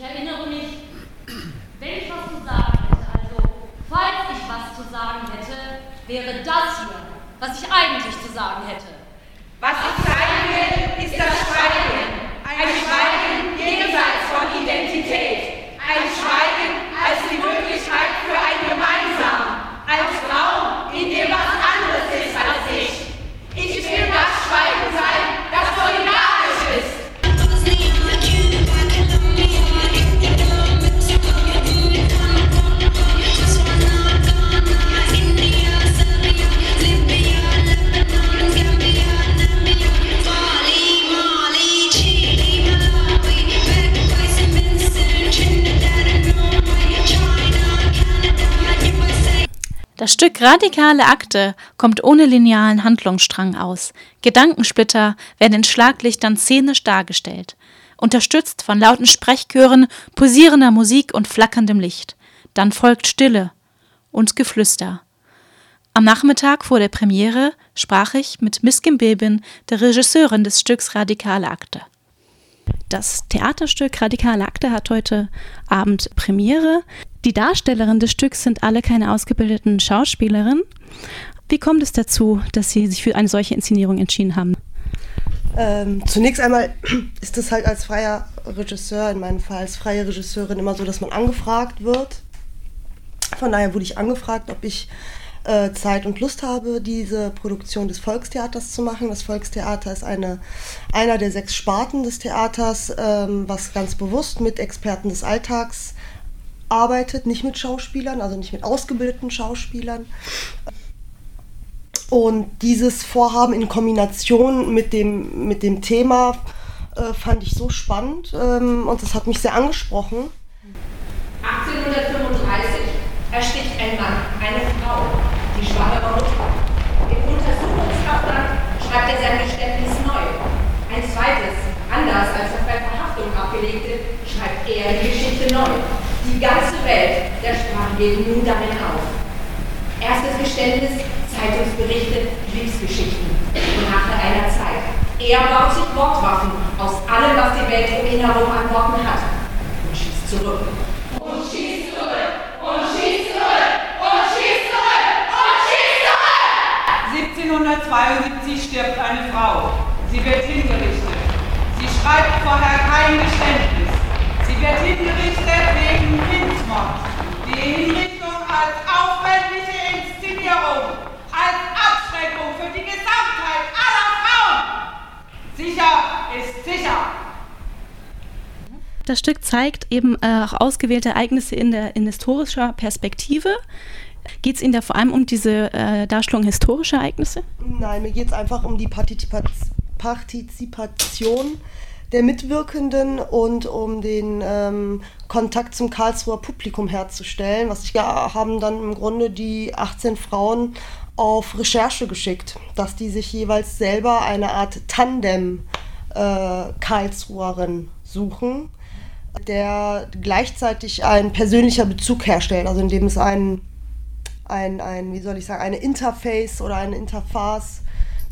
Ich erinnere mich, wenn ich was zu sagen hätte, also falls ich was zu sagen hätte, wäre das hier, was ich eigentlich zu sagen hätte. Was ich zeigen will, ist das Schweigen. Ein Schweigen jenseits von Das Stück Radikale Akte kommt ohne linearen Handlungsstrang aus. Gedankensplitter werden in Schlaglichtern szenisch dargestellt, unterstützt von lauten Sprechchören, posierender Musik und flackerndem Licht. Dann folgt Stille und Geflüster. Am Nachmittag vor der Premiere sprach ich mit Miskin Bebin, der Regisseurin des Stücks Radikale Akte. Das Theaterstück Radikale Akte hat heute Abend Premiere. Die Darstellerinnen des Stücks sind alle keine ausgebildeten Schauspielerinnen. Wie kommt es dazu, dass Sie sich für eine solche Inszenierung entschieden haben? Ähm, zunächst einmal ist es halt als freier Regisseur, in meinem Fall als freie Regisseurin, immer so, dass man angefragt wird. Von daher wurde ich angefragt, ob ich äh, Zeit und Lust habe, diese Produktion des Volkstheaters zu machen. Das Volkstheater ist eine, einer der sechs Sparten des Theaters, ähm, was ganz bewusst mit Experten des Alltags arbeitet, nicht mit Schauspielern, also nicht mit ausgebildeten Schauspielern. Und dieses Vorhaben in Kombination mit dem, mit dem Thema äh, fand ich so spannend ähm, und das hat mich sehr angesprochen. 1835 ersticht ein Mann eine Frau, Mutter. Im Untersuchungshaftland schreibt er sein Geständnis neu. Ein zweites, anders als das bei Verhaftung abgelegte, schreibt er die Geschichte neu. Die ganze Welt der Sprache geht nun darin auf. Erstes Geständnis, Zeitungsberichte, Kriegsgeschichten. Nach einer Zeit. Er baut sich Wortwaffen aus allem, was die Welt um ihn herum an Worten hat. Und schießt zurück. Und schießt zurück. Und schießt zurück. Und schießt zurück. Und schießt zurück. 1772 stirbt eine Frau. Sie wird hingerichtet. Sie schreibt vorher kein Geständnis. Sie wird hingerichtet wegen Kindsmord. Die Hinrichtung als aufwendige Inszenierung, als Abschreckung für die Gesamtheit aller Frauen. Sicher ist sicher. Das Stück zeigt eben äh, auch ausgewählte Ereignisse in, der, in historischer Perspektive. Geht es Ihnen da vor allem um diese äh, Darstellung historischer Ereignisse? Nein, mir geht es einfach um die Partizipa Partizipation der Mitwirkenden und um den ähm, Kontakt zum Karlsruher Publikum herzustellen. Was ich ja haben dann im Grunde die 18 Frauen auf Recherche geschickt, dass die sich jeweils selber eine Art Tandem äh, Karlsruherin suchen, der gleichzeitig ein persönlicher Bezug herstellt, also indem es ein, ein, ein wie soll ich sagen, eine Interface oder eine Interface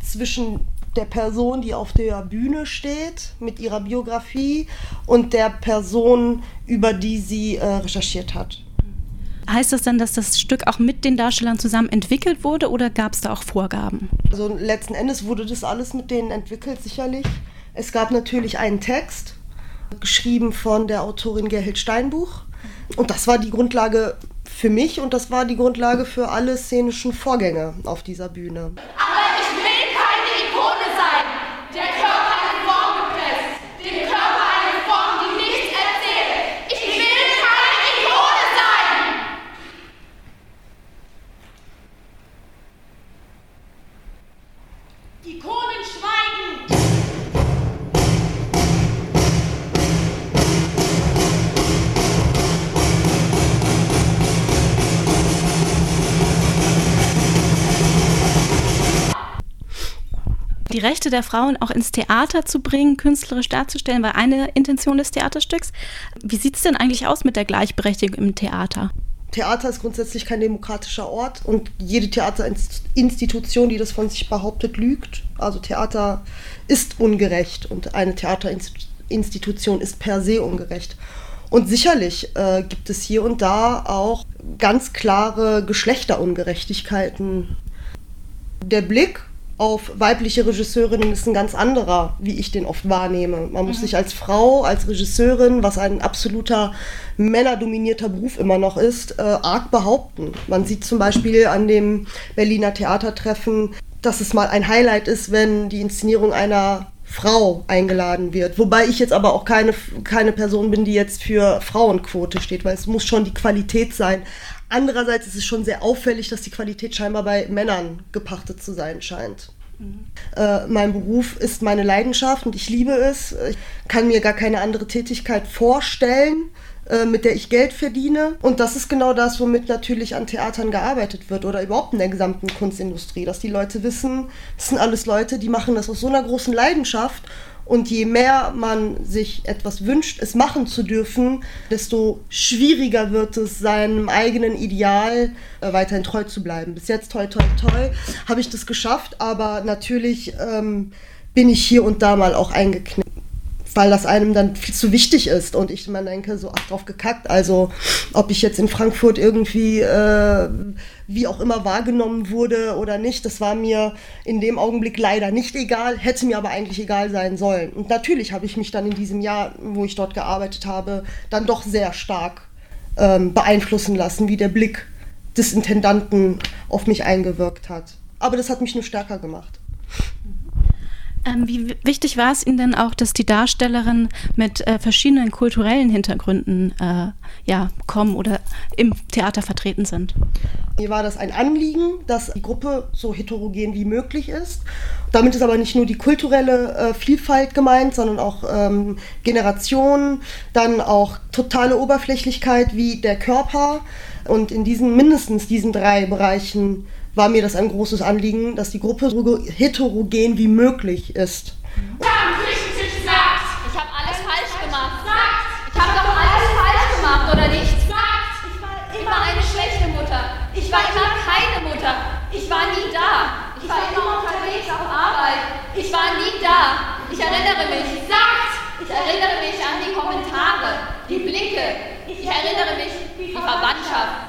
zwischen der Person, die auf der Bühne steht, mit ihrer Biografie und der Person, über die sie äh, recherchiert hat. Heißt das dann, dass das Stück auch mit den Darstellern zusammen entwickelt wurde oder gab es da auch Vorgaben? Also letzten Endes wurde das alles mit denen entwickelt, sicherlich. Es gab natürlich einen Text, geschrieben von der Autorin Gerhild Steinbuch. Und das war die Grundlage für mich und das war die Grundlage für alle szenischen Vorgänge auf dieser Bühne. Die Rechte der Frauen auch ins Theater zu bringen, künstlerisch darzustellen, war eine Intention des Theaterstücks. Wie sieht es denn eigentlich aus mit der Gleichberechtigung im Theater? Theater ist grundsätzlich kein demokratischer Ort und jede Theaterinstitution, die das von sich behauptet, lügt. Also Theater ist ungerecht und eine Theaterinstitution ist per se ungerecht. Und sicherlich äh, gibt es hier und da auch ganz klare Geschlechterungerechtigkeiten. Der Blick auf weibliche Regisseurinnen ist ein ganz anderer, wie ich den oft wahrnehme. Man muss mhm. sich als Frau, als Regisseurin, was ein absoluter männerdominierter Beruf immer noch ist, äh, arg behaupten. Man sieht zum Beispiel an dem Berliner Theatertreffen, dass es mal ein Highlight ist, wenn die Inszenierung einer Frau eingeladen wird. Wobei ich jetzt aber auch keine, keine Person bin, die jetzt für Frauenquote steht, weil es muss schon die Qualität sein. Andererseits ist es schon sehr auffällig, dass die Qualität scheinbar bei Männern gepachtet zu sein scheint. Mhm. Äh, mein Beruf ist meine Leidenschaft und ich liebe es. Ich kann mir gar keine andere Tätigkeit vorstellen, äh, mit der ich Geld verdiene. Und das ist genau das, womit natürlich an Theatern gearbeitet wird oder überhaupt in der gesamten Kunstindustrie, dass die Leute wissen, das sind alles Leute, die machen das aus so einer großen Leidenschaft und je mehr man sich etwas wünscht, es machen zu dürfen, desto schwieriger wird es, seinem eigenen Ideal äh, weiterhin treu zu bleiben. Bis jetzt, toi, toi, toi, habe ich das geschafft, aber natürlich ähm, bin ich hier und da mal auch eingeknickt weil das einem dann viel zu wichtig ist und ich man denke, so ach drauf gekackt. Also ob ich jetzt in Frankfurt irgendwie äh, wie auch immer wahrgenommen wurde oder nicht, das war mir in dem Augenblick leider nicht egal, hätte mir aber eigentlich egal sein sollen. Und natürlich habe ich mich dann in diesem Jahr, wo ich dort gearbeitet habe, dann doch sehr stark ähm, beeinflussen lassen, wie der Blick des Intendanten auf mich eingewirkt hat. Aber das hat mich nur stärker gemacht. Ähm, wie wichtig war es Ihnen denn auch, dass die Darstellerinnen mit äh, verschiedenen kulturellen Hintergründen äh, ja, kommen oder im Theater vertreten sind? Mir war das ein Anliegen, dass die Gruppe so heterogen wie möglich ist. Damit ist aber nicht nur die kulturelle äh, Vielfalt gemeint, sondern auch ähm, Generationen, dann auch totale Oberflächlichkeit wie der Körper. Und in diesen mindestens diesen drei Bereichen war mir das ein großes Anliegen, dass die Gruppe so heterogen wie möglich ist. Ich habe alles falsch gemacht. Sagt! Ich habe doch alles falsch gemacht, oder nicht? Sagt! Ich war immer eine schlechte Mutter. Ich war immer keine Mutter. Ich war nie da. Ich war immer unterwegs auf Arbeit. Ich war nie da. Ich erinnere mich. Sagt! Ich erinnere mich an die Kommentare, die Blicke. Ich erinnere mich die Verwandtschaft.